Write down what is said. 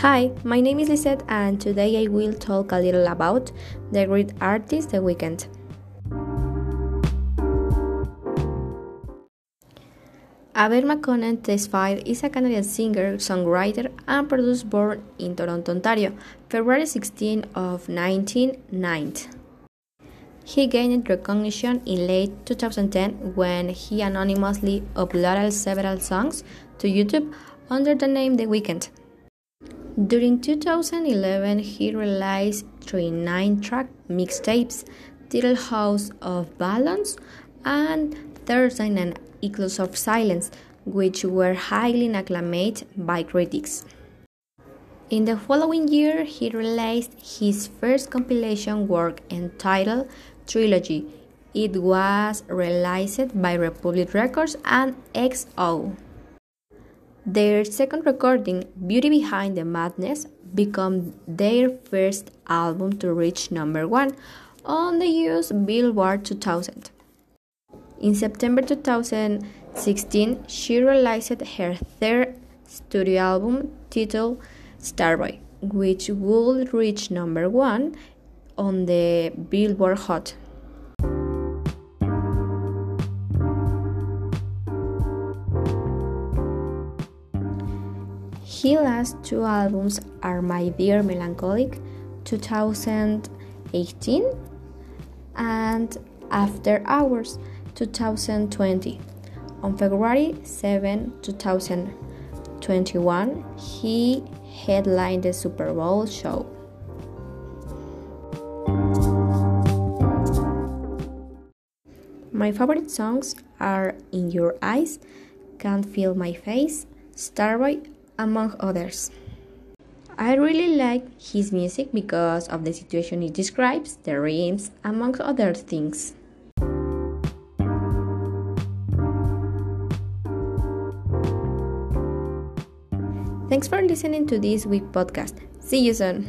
Hi, my name is Lisette, and today I will talk a little about the great artist The Weeknd. Abel Makkonen Tesfaye is a Canadian singer, songwriter, and producer born in Toronto, Ontario, February 16 of 1990. He gained recognition in late 2010 when he anonymously uploaded several songs to YouTube under the name The Weeknd. During 2011, he released three nine track mixtapes titled House of Balloons and Thursday and Echoes of Silence, which were highly acclaimed by critics. In the following year, he released his first compilation work entitled Trilogy. It was released by Republic Records and XO. Their second recording, Beauty Behind the Madness, became their first album to reach number one on the US Billboard 2000. In September 2016, she released her third studio album titled Starboy, which would reach number one on the Billboard Hot His last two albums are My Dear Melancholic 2018 and After Hours 2020. On February 7, 2021, he headlined the Super Bowl show. My favorite songs are In Your Eyes, Can't Feel My Face, Starboy, among others. I really like his music because of the situation it describes, the rhymes, among other things. Thanks for listening to this week podcast. See you soon.